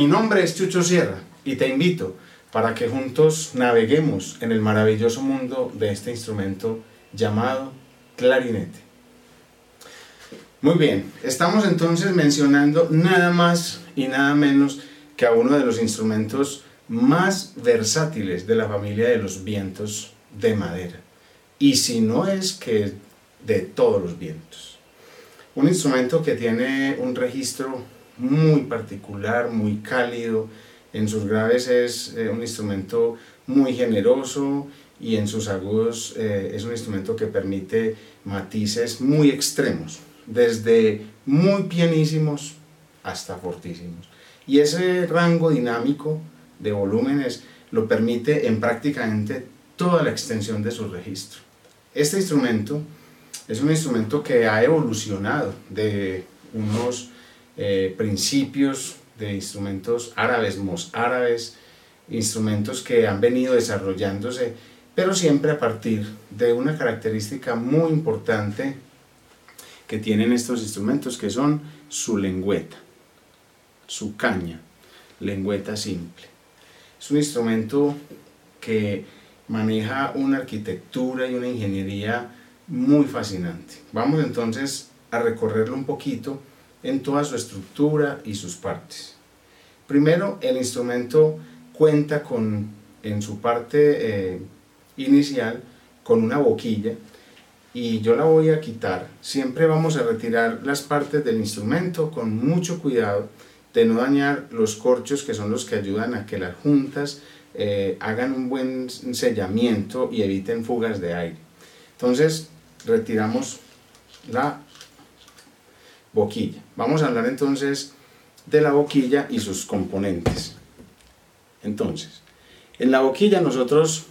Mi nombre es Chucho Sierra y te invito para que juntos naveguemos en el maravilloso mundo de este instrumento llamado clarinete. Muy bien, estamos entonces mencionando nada más y nada menos que a uno de los instrumentos más versátiles de la familia de los vientos de madera. Y si no es que de todos los vientos. Un instrumento que tiene un registro muy particular, muy cálido. En sus graves es eh, un instrumento muy generoso y en sus agudos eh, es un instrumento que permite matices muy extremos, desde muy pianísimos hasta fortísimos. Y ese rango dinámico de volúmenes lo permite en prácticamente toda la extensión de su registro. Este instrumento es un instrumento que ha evolucionado de unos eh, principios de instrumentos árabes, árabes, instrumentos que han venido desarrollándose, pero siempre a partir de una característica muy importante que tienen estos instrumentos, que son su lengüeta, su caña, lengüeta simple. Es un instrumento que maneja una arquitectura y una ingeniería muy fascinante. Vamos entonces a recorrerlo un poquito en toda su estructura y sus partes. Primero, el instrumento cuenta con, en su parte eh, inicial, con una boquilla y yo la voy a quitar. Siempre vamos a retirar las partes del instrumento con mucho cuidado de no dañar los corchos que son los que ayudan a que las juntas eh, hagan un buen sellamiento y eviten fugas de aire. Entonces retiramos la boquilla. Vamos a hablar entonces de la boquilla y sus componentes. Entonces, en la boquilla nosotros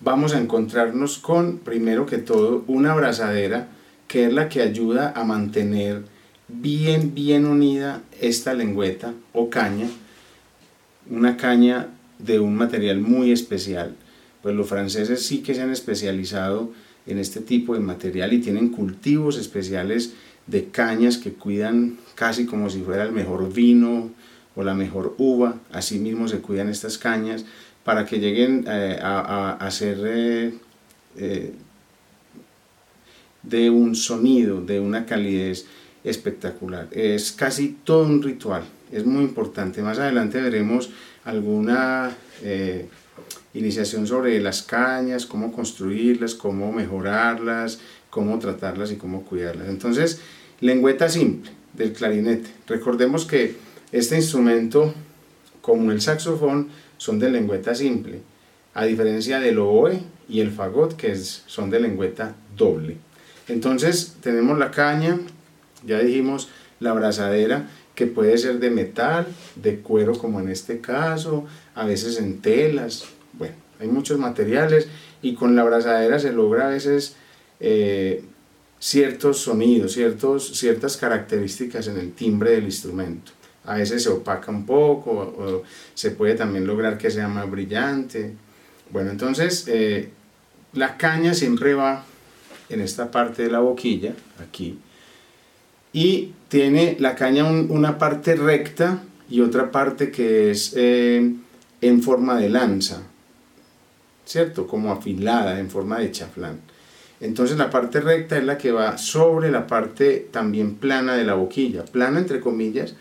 vamos a encontrarnos con, primero que todo, una abrazadera que es la que ayuda a mantener bien, bien unida esta lengüeta o caña, una caña de un material muy especial. Pues los franceses sí que se han especializado en este tipo de material y tienen cultivos especiales de cañas que cuidan casi como si fuera el mejor vino o la mejor uva, así mismo se cuidan estas cañas para que lleguen eh, a, a, ser eh, eh, de un sonido, de una calidez espectacular. Es casi todo un ritual, es muy importante. Más adelante veremos alguna iniciación sobre las cañas, cómo construirlas, cómo mejorarlas, cómo tratarlas y cómo cuidarlas. Entonces, lengüeta simple del clarinete. Recordemos que este instrumento, como el saxofón, son de lengüeta simple, a diferencia del oboe y el fagot, que son de lengüeta doble. Entonces, tenemos la caña, ya dijimos, la abrazadera, que puede ser de metal, de cuero como en este caso, a veces en telas, bueno, hay muchos materiales y con la abrazadera se logra a veces eh, ciertos sonidos, ciertos, ciertas características en el timbre del instrumento. A veces se opaca un poco o se puede también lograr que sea más brillante. Bueno, entonces eh, la caña siempre va en esta parte de la boquilla, aquí, y tiene la caña una parte recta y otra parte que es eh, en forma de lanza, ¿cierto? Como afilada, en forma de chaflán. Entonces la parte recta es la que va sobre la parte también plana de la boquilla, plana entre comillas,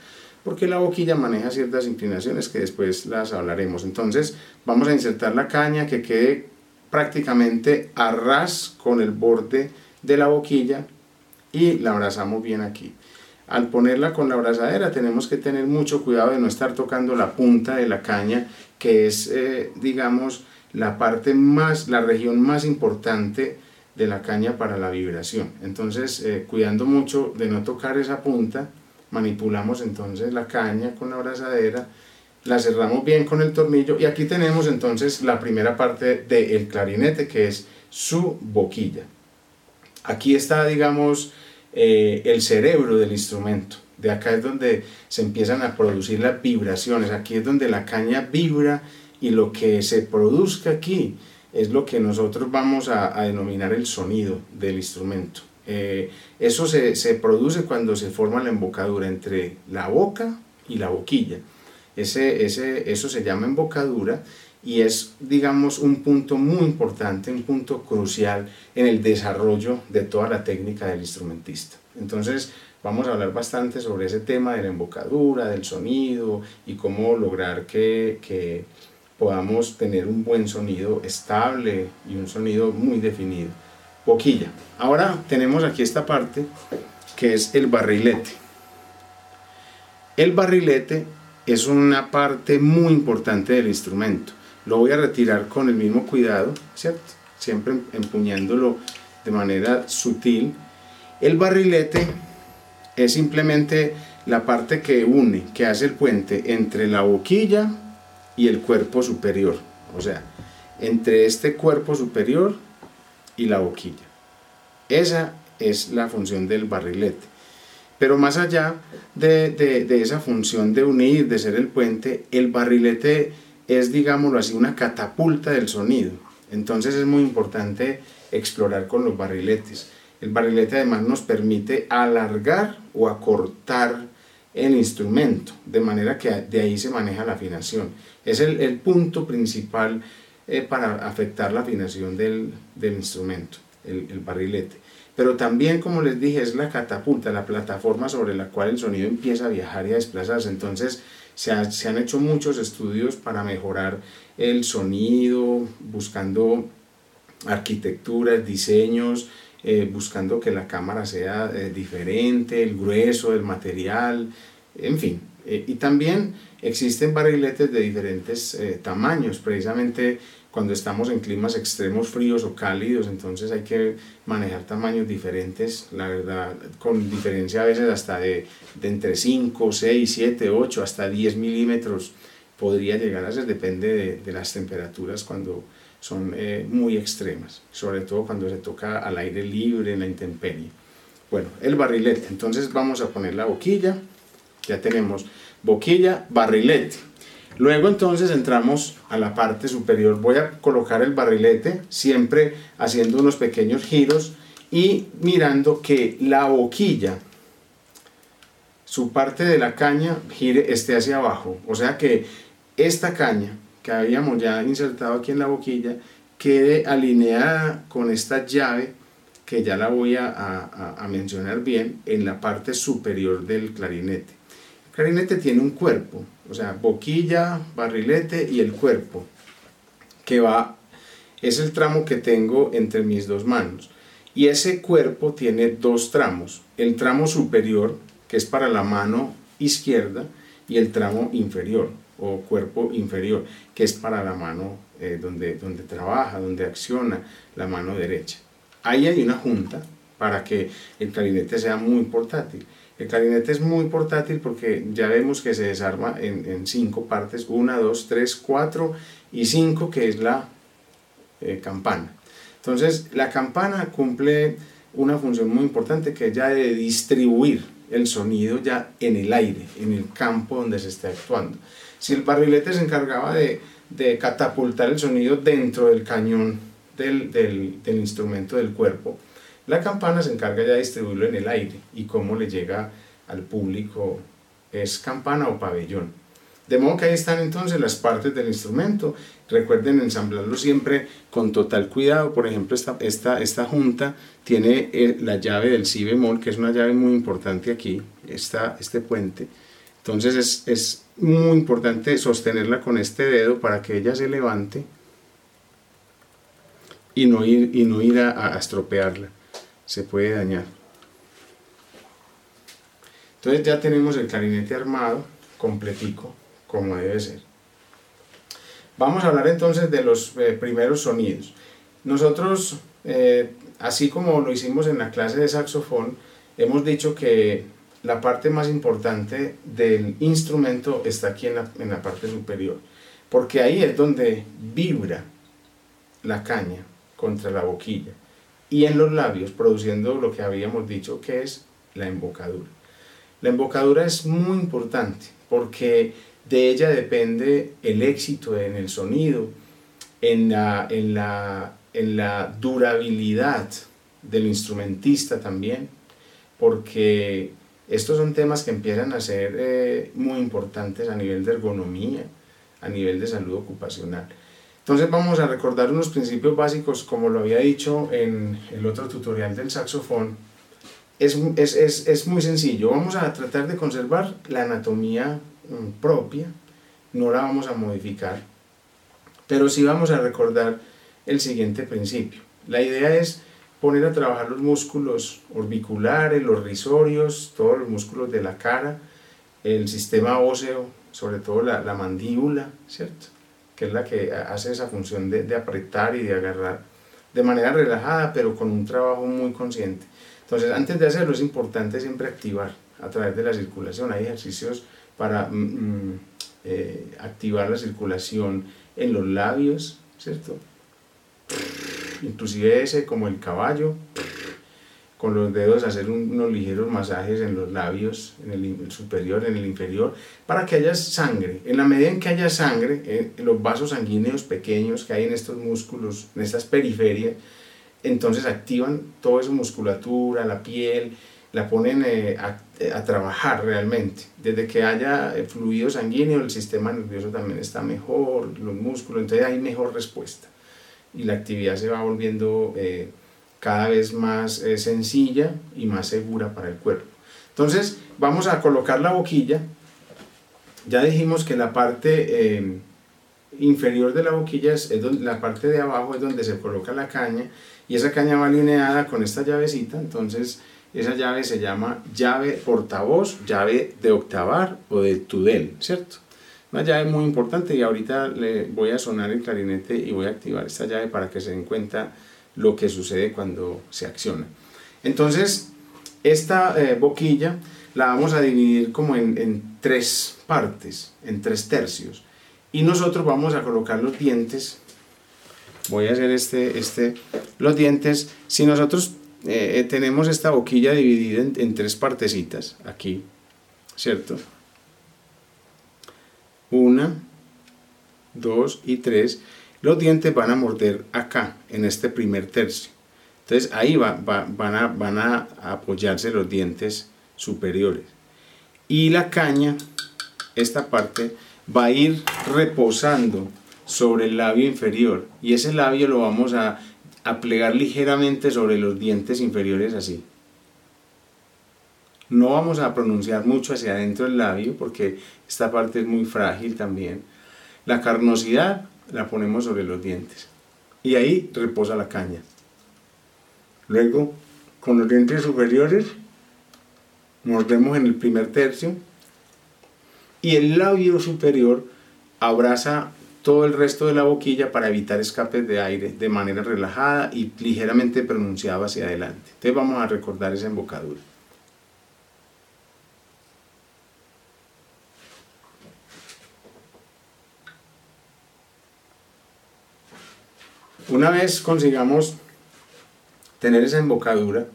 porque la boquilla maneja ciertas inclinaciones que después las hablaremos. Entonces vamos a insertar la caña que quede prácticamente a ras con el borde de la boquilla y la abrazamos bien aquí. Al ponerla con la abrazadera tenemos que tener mucho cuidado de no estar tocando la punta de la caña, que es, eh, digamos, la parte más, la región más importante de la caña para la vibración. Entonces, eh, cuidando mucho de no tocar esa punta, manipulamos entonces la caña con la abrazadera, la cerramos bien con el tornillo y aquí tenemos entonces la primera parte del clarinete que es su boquilla. Aquí está, digamos, eh, el cerebro del instrumento. De acá es donde se empiezan a producir las vibraciones. Aquí es donde la caña vibra y lo que se produzca aquí es lo que nosotros vamos a, denominar el sonido del instrumento. Eh, eso se, produce cuando se forma la embocadura entre la boca y la boquilla. Ese, ese, eso se llama embocadura y es, digamos, un punto muy importante, un punto crucial en el desarrollo de toda la técnica del instrumentista. Entonces, vamos a hablar bastante sobre ese tema de la embocadura, del sonido y cómo lograr que podamos tener un buen sonido estable y un sonido muy definido. Boquilla. Ahora tenemos aquí esta parte que es el barrilete. El barrilete es una parte muy importante del instrumento. Lo voy a retirar con el mismo cuidado. Siempre empuñándolo de manera sutil. El barrilete es simplemente la parte que une, que hace el puente entre la boquilla y el cuerpo superior. O sea, entre este cuerpo superior y la boquilla. Esa es la función del barrilete. Pero más allá de, esa función de unir, de ser el puente, el barrilete es, digámoslo así, una catapulta del sonido. Entonces es muy importante explorar con los barriletes. El barrilete además nos permite alargar o acortar el instrumento, de manera que de ahí se maneja la afinación. Es el, punto principal eh, para afectar la afinación del, instrumento, el barrilete pero también, como les dije, es la catapulta, la plataforma sobre la cual el sonido empieza a viajar y a desplazarse. Entonces, se, han hecho muchos estudios para mejorar el sonido, buscando arquitecturas, diseños, eh, buscando que la cámara sea eh, diferente, el grueso del material, en fin. Eh, y también existen barriletes de diferentes tamaños, precisamente cuando estamos en climas extremos fríos o cálidos, entonces hay que manejar tamaños diferentes, la verdad, con diferencia a veces hasta de, entre 5, 6, 7, 8, hasta 10 milímetros podría llegar a ser, depende de, las temperaturas cuando son eh, muy extremas, sobre todo cuando se toca al aire libre, en la intemperie. Bueno, el barrilete, entonces vamos a poner la boquilla, ya tenemos boquilla, barrilete. Luego entonces entramos a la parte superior. Voy a colocar el barrilete, siempre haciendo unos pequeños giros y mirando que la boquilla, su parte de la caña, gire, esté hacia abajo. O sea que esta caña que habíamos ya insertado aquí en la boquilla quede alineada con esta llave que ya la voy a, mencionar bien en la parte superior del clarinete. El clarinete tiene un cuerpo, o sea, boquilla, barrilete y el cuerpo, que va, es el tramo que tengo entre mis dos manos. Y ese cuerpo tiene dos tramos, el tramo superior, que es para la mano izquierda, y el tramo inferior, o cuerpo inferior, que es para la mano eh, donde, donde trabaja, donde acciona la mano derecha. Ahí hay una junta para que el clarinete sea muy portátil. El clarinete es muy portátil porque ya vemos que se desarma en, cinco partes, una, dos, tres, cuatro y cinco, que es la eh, campana. Entonces, la campana cumple una función muy importante que es ya de distribuir el sonido ya en el aire, en el campo donde se está actuando. Si el barrilete se encargaba de, catapultar el sonido dentro del cañón del, del instrumento del cuerpo, la campana se encarga ya de distribuirlo en el aire y cómo le llega al público es campana o pabellón. De modo que ahí están entonces las partes del instrumento. Recuerden ensamblarlo siempre con total cuidado. Por ejemplo, esta, esta, esta junta tiene eh, la llave del si bemol, que es una llave muy importante aquí, esta, este puente. Entonces es, es muy importante sostenerla con este dedo para que ella se levante y no ir, y no ir a estropearla se puede dañar. Entonces ya tenemos el clarinete armado, completico, como debe ser. Vamos a hablar entonces de los eh, primeros sonidos. Nosotros, eh, así como lo hicimos en la clase de saxofón, hemos dicho que la parte más importante del instrumento está aquí en la, en la parte superior, porque ahí es donde vibra la caña contra la boquilla y en los labios, produciendo lo que habíamos dicho que es la embocadura. La embocadura es muy importante porque de ella depende el éxito en el sonido, en la, en la, en la durabilidad del instrumentista también, porque Estos son temas que empiezan a ser eh, muy importantes a nivel de ergonomía, a nivel de salud ocupacional. Entonces vamos a recordar unos principios básicos, como lo había dicho en el otro tutorial del saxofón. Es, es, es, es muy sencillo, vamos a tratar de conservar la anatomía mm, propia, no la vamos a modificar, pero sí vamos a recordar el siguiente principio. La idea es poner a trabajar los músculos orbiculares, los risorios, todos los músculos de la cara, el sistema óseo, sobre todo la, la mandíbula, ¿cierto? que es la que hace esa función de, de, apretar y de agarrar de manera relajada, pero con un trabajo muy consciente. Entonces, antes de hacerlo es importante siempre activar a través de la circulación. Hay ejercicios para mm, mm eh, activar la circulación en los labios, ¿cierto? Inclusive ese como el caballo, con los dedos hacer unos ligeros masajes en los labios, en el superior, en el inferior, para que haya sangre. En la medida en que haya sangre, en eh, los vasos sanguíneos pequeños que hay en estos músculos, en estas periferias, entonces activan toda esa musculatura, la piel, la ponen eh, a, a, trabajar realmente. Desde que haya eh, fluido sanguíneo, el sistema nervioso también está mejor, los músculos, entonces hay mejor respuesta. Y la actividad se va volviendo cada vez más eh, sencilla y más segura para el cuerpo. Entonces vamos a colocar la boquilla. Ya dijimos que la parte eh, inferior de la boquilla es, donde, la parte de abajo es donde se coloca la caña y esa caña va alineada con esta llavecita. Entonces esa llave se llama llave portavoz, llave de octavar o de tudel, ¿cierto? Una llave muy importante y ahorita le voy a sonar el clarinete y voy a activar esta llave para que se den cuenta lo que sucede cuando se acciona. Entonces, esta eh, boquilla la vamos a dividir como en, tres partes, en tres tercios. Y nosotros vamos a colocar los dientes. Voy a hacer este, este, los dientes. Si nosotros eh, eh, tenemos esta boquilla dividida en, en tres partecitas, aquí, ¿cierto? Una, dos y tres los dientes van a morder acá, en este primer tercio. Entonces ahí va, van, a, van a apoyarse los dientes superiores. Y la caña, esta parte, va a ir reposando sobre el labio inferior. Y ese labio lo vamos a, a plegar ligeramente sobre los dientes inferiores así. No vamos a pronunciar mucho hacia adentro del labio porque esta parte es muy frágil también. La carnosidad la ponemos sobre los dientes. Y ahí reposa la caña. Luego, con los dientes superiores, mordemos en el primer tercio y el labio superior abraza todo el resto de la boquilla para evitar escapes de aire de manera relajada y ligeramente pronunciado hacia adelante. Entonces vamos a recordar esa embocadura. Una vez consigamos tener esa embocadura,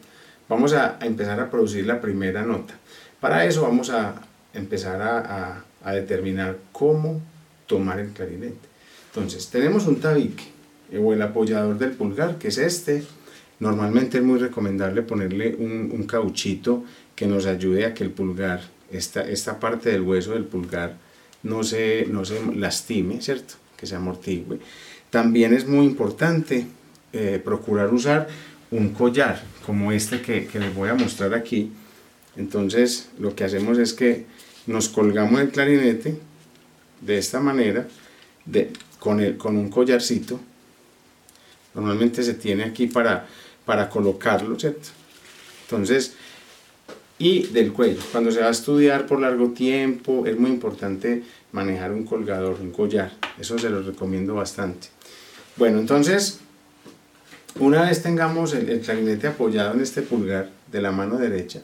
vamos a, empezar a producir la primera nota. Para eso vamos a empezar a, a, determinar cómo tomar el clarinete. Entonces, tenemos un tabique o el apoyador del pulgar, que es este. Normalmente es muy recomendable ponerle un, un cauchito que nos ayude a que el pulgar, esta, esta parte del hueso del pulgar, no se, no se lastime, ¿cierto? Que se amortigue. También es muy importante eh, procurar usar un collar como este que, que, les voy a mostrar aquí. Entonces lo que hacemos es que nos colgamos el clarinete de esta manera de, con, el, con un collarcito. Normalmente se tiene aquí para, para colocarlo, ¿cierto? Entonces, y del cuello. Cuando se va a estudiar por largo tiempo es muy importante manejar un colgador, un collar. Eso se lo recomiendo bastante. Bueno, entonces, una vez tengamos el, clarinete apoyado en este pulgar de la mano derecha,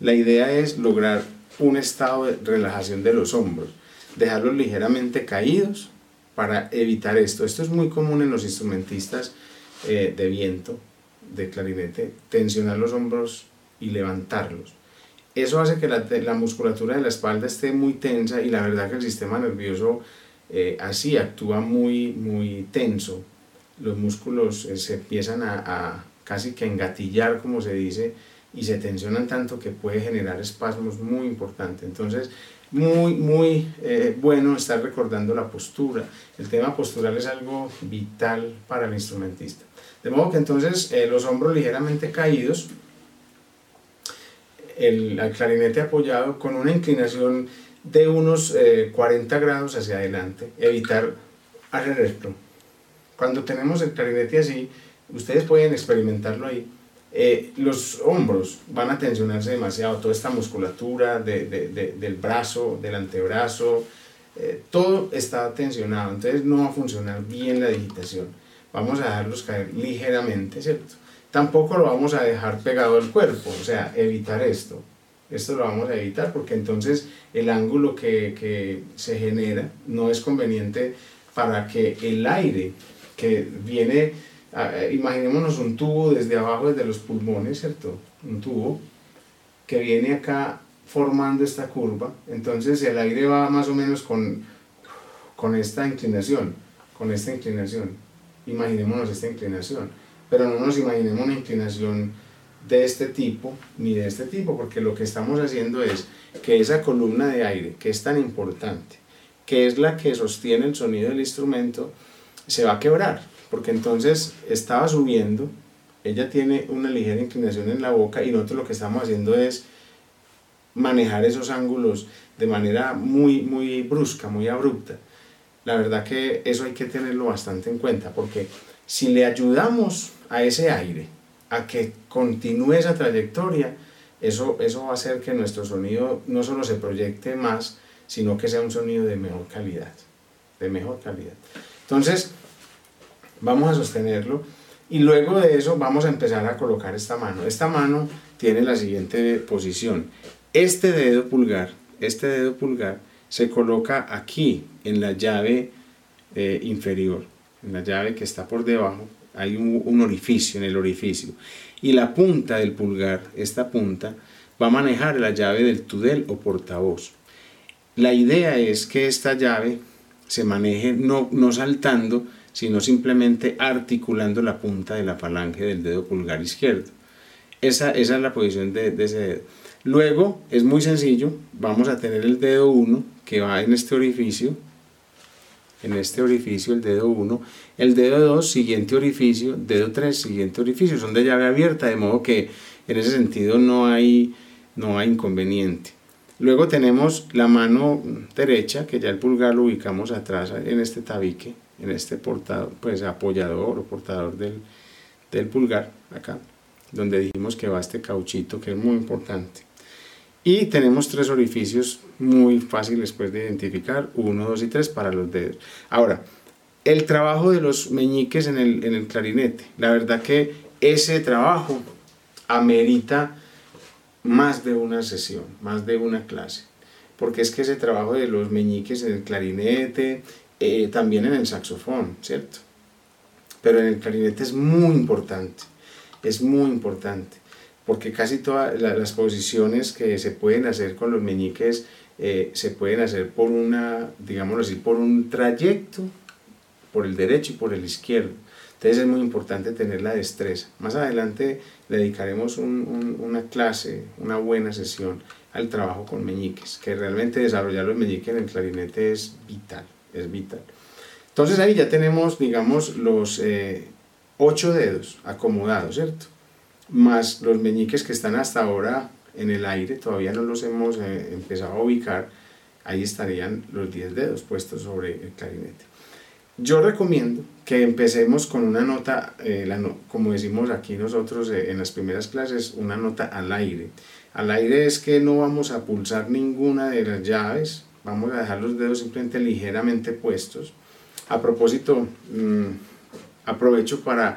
la idea es lograr un estado de relajación de los hombros, dejarlos ligeramente caídos para evitar esto. Esto es muy común en los instrumentistas eh, de viento, de clarinete, tensionar los hombros y levantarlos. Eso hace que la, musculatura de la espalda esté muy tensa y la verdad que el sistema nervioso eh, así actúa muy, muy tenso. Los músculos eh, se empiezan a, casi que engatillar, como se dice, y se tensionan tanto que puede generar espasmos muy importantes. Entonces, muy, muy eh, bueno estar recordando la postura. El tema postural es algo vital para el instrumentista. De modo que entonces los hombros ligeramente caídos, el, clarinete apoyado con una inclinación de unos 40 eh, grados hacia adelante, evitar hacer esto. Cuando tenemos el clarinete así, ustedes pueden experimentarlo ahí, eh, los hombros van a tensionarse demasiado, toda esta musculatura del brazo, del antebrazo, eh, todo está tensionado, entonces no va a funcionar bien la digitación. Vamos a dejarlos caer ligeramente, ¿cierto? Tampoco lo vamos a dejar pegado al cuerpo, o sea, evitar esto. Esto lo vamos a evitar porque entonces el ángulo que, que se genera no es conveniente para que el aire que viene imaginémonos un tubo desde abajo, desde los pulmones, ¿cierto? Un tubo que viene acá formando esta curva, entonces el aire va más o menos con, con esta inclinación, con esta inclinación. Imaginémonos esta inclinación, pero no nos imaginemos una inclinación de este tipo ni de este tipo, porque lo que estamos haciendo es que esa columna de aire, que es tan importante, que es la que sostiene el sonido del instrumento, se va a quebrar porque entonces estaba subiendo, ella tiene una ligera inclinación en la boca y nosotros lo que estamos haciendo es manejar esos ángulos de manera muy, muy brusca, muy abrupta. La verdad que eso hay que tenerlo bastante en cuenta, porque si le ayudamos a ese aire a que continúe esa trayectoria, eso, eso va a hacer que nuestro sonido no solo se proyecte más, sino que sea un sonido de mejor calidad, de mejor calidad. Entonces, vamos a sostenerlo y luego de eso vamos a empezar a colocar esta mano. Esta mano tiene la siguiente posición. Este dedo pulgar, este dedo pulgar se coloca aquí en la llave eh, inferior, en la llave que está por debajo. Hay un, orificio en el orificio. Y la punta del pulgar, esta punta, va a manejar la llave del tudel o portavoz. La idea es que esta llave se maneje no, no saltando, sino simplemente articulando la punta de la falange del dedo pulgar izquierdo. Esa, esa es la posición de, ese dedo. Luego es muy sencillo, vamos a tener el dedo 1 que va en este orificio, en este orificio el dedo 1, el dedo 2 siguiente orificio, dedo 3 siguiente orificio, son de llave abierta, de modo que en ese sentido no hay, no hay inconveniente. Luego tenemos la mano derecha, que ya el pulgar lo ubicamos atrás en este tabique, en este portador, pues apoyador o portador del, del pulgar, acá, donde dijimos que va este cauchito que es muy importante. Y tenemos tres orificios muy fáciles pues, de identificar, uno, dos y tres para los dedos. Ahora, el trabajo de los meñiques en el, en el clarinete. La verdad que ese trabajo amerita más de una sesión, más de una clase. Porque es que ese trabajo de los meñiques en el clarinete, eh, también en el saxofón, ¿cierto? Pero en el clarinete es muy importante, es muy importante, porque casi todas las posiciones que se pueden hacer con los meñiques eh, se pueden hacer por una, digámoslo así, por un trayecto, por el derecho y por el izquierdo. Entonces es muy importante tener la destreza. Más adelante le dedicaremos una clase, una buena sesión al trabajo con meñiques, que realmente desarrollar los meñiques en el clarinete es vital es vital. Entonces ahí ya tenemos, digamos, los eh, ocho dedos acomodados, ¿cierto? Más los meñiques que están hasta ahora en el aire, todavía no los hemos eh, empezado a ubicar, ahí estarían los diez dedos puestos sobre el clarinete. Yo recomiendo que empecemos con una nota, eh, la como decimos aquí nosotros en las primeras clases, una nota al aire. Al aire es que no vamos a pulsar ninguna de las llaves, vamos a dejar los dedos simplemente ligeramente puestos. A propósito, mm, aprovecho para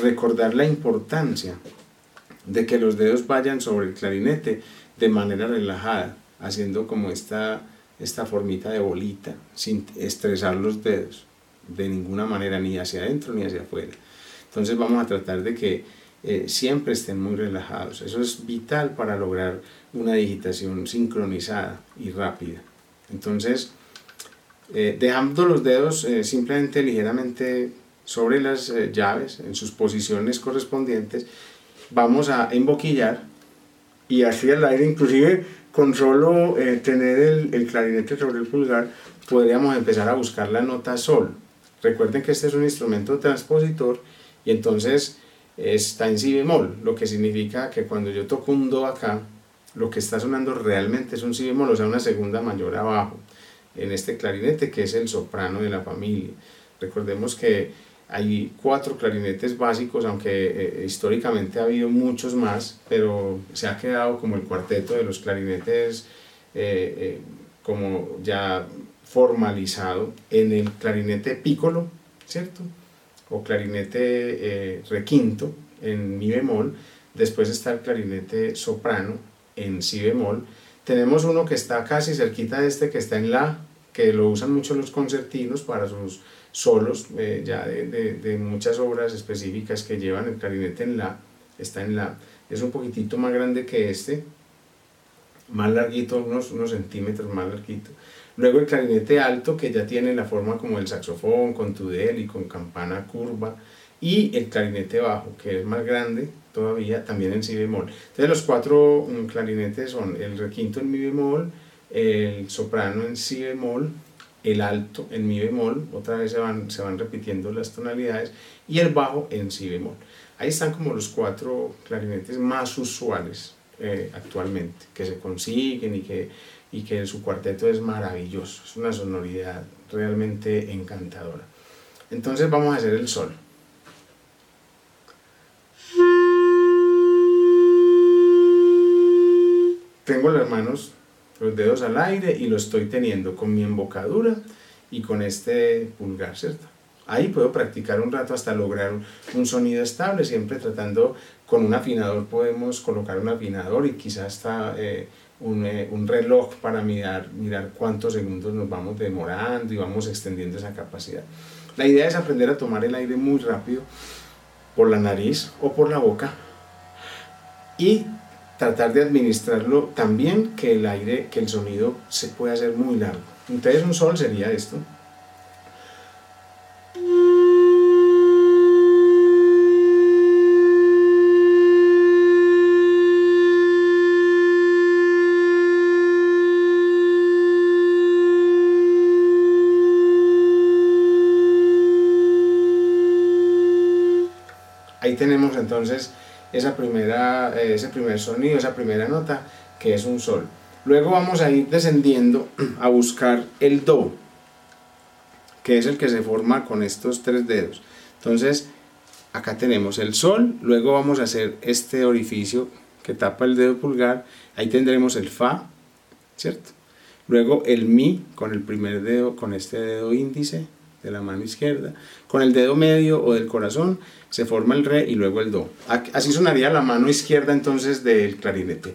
recordar la importancia de que los dedos vayan sobre el clarinete de manera relajada, haciendo como esta, esta formita de bolita, sin estresar los dedos de ninguna manera, ni hacia adentro ni hacia afuera. Entonces vamos a tratar de que eh, siempre estén muy relajados. Eso es vital para lograr una digitación sincronizada y rápida. Entonces, eh, dejando los dedos eh, simplemente ligeramente sobre las eh, llaves en sus posiciones correspondientes, vamos a emboquillar y así al aire, inclusive con solo eh, tener el, el, clarinete sobre el pulgar, podríamos empezar a buscar la nota sol. Recuerden que este es un instrumento transpositor y entonces está en si bemol, lo que significa que cuando yo toco un do acá, lo que está sonando realmente es un si bemol, o sea, una segunda mayor abajo, en este clarinete que es el soprano de la familia. Recordemos que hay cuatro clarinetes básicos, aunque eh, históricamente ha habido muchos más, pero se ha quedado como el cuarteto de los clarinetes eh, eh, como ya formalizado en el clarinete pícolo, ¿cierto? O clarinete requinto en mi bemol, después está el clarinete soprano en si bemol, tenemos uno que está casi cerquita de este que está en la, que lo usan mucho los concertinos para sus solos eh, ya de, de, muchas obras específicas que llevan el clarinete en la, está en la, es un poquitito más grande que este, más larguito, unos, unos centímetros más larguito. Luego el clarinete alto que ya tiene la forma como el saxofón, con tudel y con campana curva. Y el clarinete bajo, que es más grande todavía, también en si bemol. Entonces los cuatro mm, clarinetes son el requinto en mi bemol, el soprano en si bemol, el alto en mi bemol, otra vez se van, se van repitiendo las tonalidades, y el bajo en si bemol. Ahí están como los cuatro clarinetes más usuales eh, actualmente, que se consiguen y que, y que su cuarteto es maravilloso, es una sonoridad realmente encantadora. Entonces vamos a hacer el sol. Tengo las manos los dedos al aire y lo estoy teniendo con mi embocadura y con este pulgar, ¿cierto? Ahí puedo practicar un rato hasta lograr un sonido estable, siempre tratando con un afinador podemos colocar un afinador y quizás hasta eh, un, eh, un, reloj para mirar, mirar cuántos segundos nos vamos demorando y vamos extendiendo esa capacidad. La idea es aprender a tomar el aire muy rápido por la nariz o por la boca y tratar de administrarlo también que el aire, que el sonido se puede hacer muy largo. Entonces un sol sería esto. Ahí tenemos entonces esa primera, eh, ese primer sonido, esa primera nota, que es un sol. Luego vamos a ir descendiendo a buscar el do, que es el que se forma con estos tres dedos. Entonces, acá tenemos el sol, luego vamos a hacer este orificio que tapa el dedo pulgar, ahí tendremos el fa, ¿cierto? Luego el mi con el primer dedo, con este dedo índice, de la mano izquierda. Con el dedo medio o del corazón se forma el re y luego el do. Así sonaría la mano izquierda entonces del clarinete.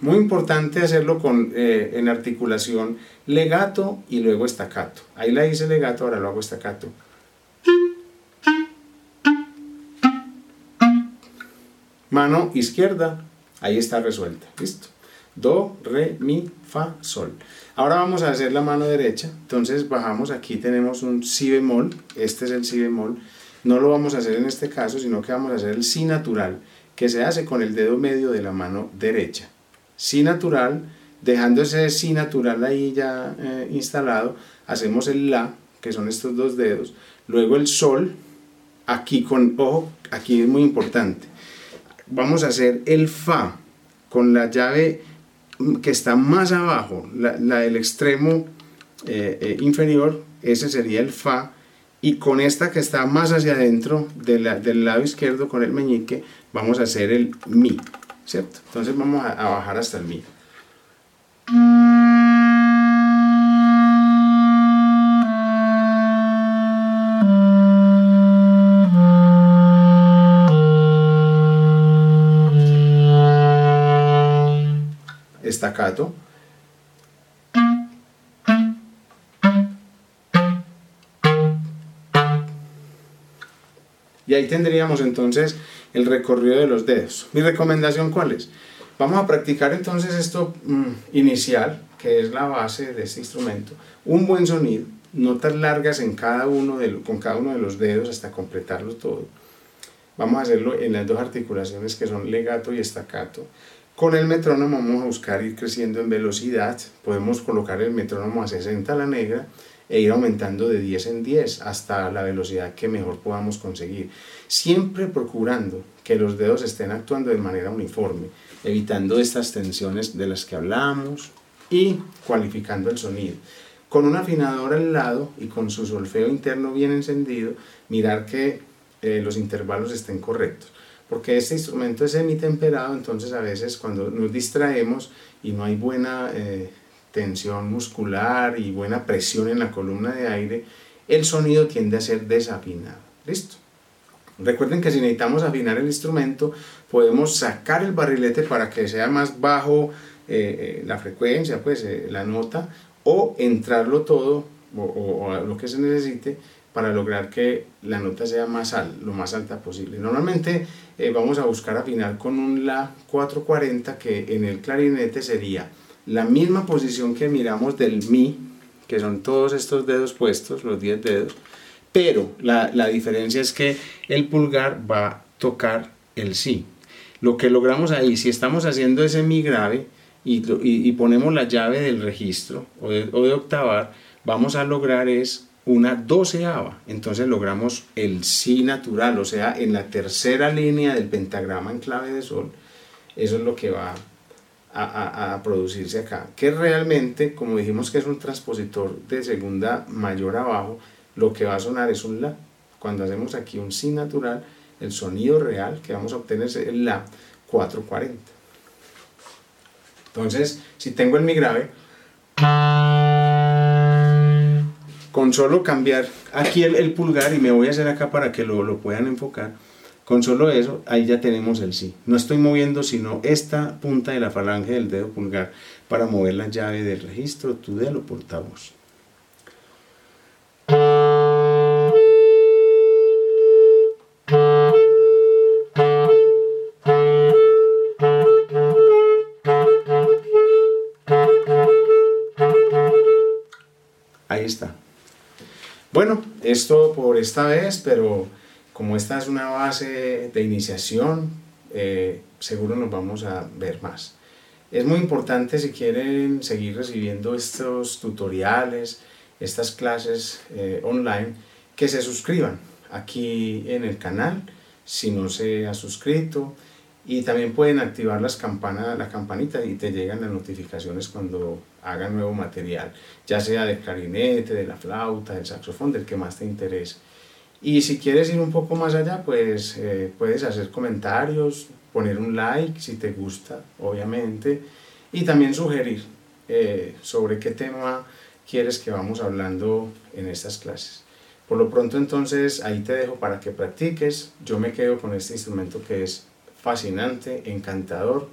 Muy importante hacerlo con, eh, en articulación legato y luego estacato. Ahí la hice legato, ahora lo hago estacato. Mano izquierda, ahí está resuelta. Listo do, re, mi, fa, sol. Ahora vamos a hacer la mano derecha, entonces bajamos, aquí tenemos un si bemol, este es el si bemol, no lo vamos a hacer en este caso, sino que vamos a hacer el si natural, que se hace con el dedo medio de la mano derecha. Si natural, dejando ese si natural ahí ya eh, instalado, hacemos el la, que son estos dos dedos, luego el sol, aquí con, ojo, aquí es muy importante, vamos a hacer el fa con la llave que está más abajo, la, del extremo eh, eh, inferior, ese sería el Fa, y con esta que está más hacia adentro del lado izquierdo con el meñique, vamos a hacer el Mi, ¿cierto? Entonces vamos a, a bajar hasta el Mi. Y ahí tendríamos entonces el recorrido de los dedos. Mi recomendación cuál es? Vamos a practicar entonces esto mm, inicial, que es la base de este instrumento. Un buen sonido, notas largas en cada uno de, con cada uno de los dedos hasta completarlo todo. Vamos a hacerlo en las dos articulaciones que son legato y estacato. Con el metrónomo vamos a buscar ir creciendo en velocidad. Podemos colocar el metrónomo a 60 a la negra e ir aumentando de 10 en 10 hasta la velocidad que mejor podamos conseguir. Siempre procurando que los dedos estén actuando de manera uniforme, evitando estas tensiones de las que hablamos y cualificando el sonido. Con un afinador al lado y con su solfeo interno bien encendido, mirar que eh, los intervalos estén correctos. Porque este instrumento es semitemperado, entonces a veces cuando nos distraemos y no hay buena eh, tensión muscular y buena presión en la columna de aire, el sonido tiende a ser desafinado. ¿Listo? Recuerden que si necesitamos afinar el instrumento, podemos sacar el barrilete para que sea más bajo eh, la frecuencia, pues la nota, o entrarlo todo o, lo que se necesite para lograr que la nota sea más alta, lo más alta posible. Normalmente eh, vamos a buscar afinar con un La 440 que en el clarinete sería la misma posición que miramos del Mi, que son todos estos dedos puestos, los 10 dedos, pero la, la diferencia es que el pulgar va a tocar el Si. Lo que logramos ahí, si estamos haciendo ese Mi grave, y, ponemos la llave del registro o de, octavar, vamos a lograr es una doceava. Entonces logramos el si natural, o sea, en la tercera línea del pentagrama en clave de sol. Eso es lo que va a, producirse acá. Que realmente, como dijimos que es un transpositor de segunda mayor abajo, lo que va a sonar es un la. Cuando hacemos aquí un si natural, el sonido real que vamos a obtener es el la 440. Entonces, si tengo el mi grave, con solo cambiar aquí el, pulgar, y me voy a hacer acá para que lo, lo puedan enfocar, con solo eso, ahí ya tenemos el sí. No estoy moviendo sino esta punta de la falange del dedo pulgar para mover la llave del registro, tu dedo portavoz. Esto por esta vez, pero como esta es una base de iniciación, eh, seguro nos vamos a ver más. Es muy importante si quieren seguir recibiendo estos tutoriales, estas clases eh, online, que se suscriban aquí en el canal si no se ha suscrito y también pueden activar las campanas, la campanita y te llegan las notificaciones cuando haga nuevo material, ya sea del clarinete, de la flauta, del saxofón, del que más te interese. Y si quieres ir un poco más allá, pues eh, puedes hacer comentarios, poner un like si te gusta, obviamente, y también sugerir eh, sobre qué tema quieres que vamos hablando en estas clases. Por lo pronto entonces ahí te dejo para que practiques. Yo me quedo con este instrumento que es fascinante, encantador.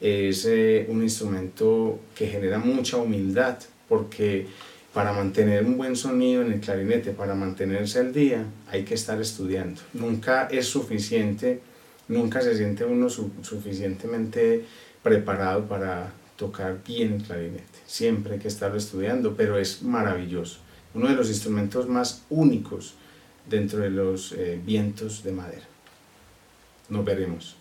Es eh, un instrumento que genera mucha humildad porque para mantener un buen sonido en el clarinete, para mantenerse al día, hay que estar estudiando. Nunca es suficiente, nunca se siente uno suficientemente preparado para tocar bien el clarinete. Siempre hay que estarlo estudiando, pero es maravilloso. Uno de los instrumentos más únicos dentro de los eh, vientos de madera. Nos veremos.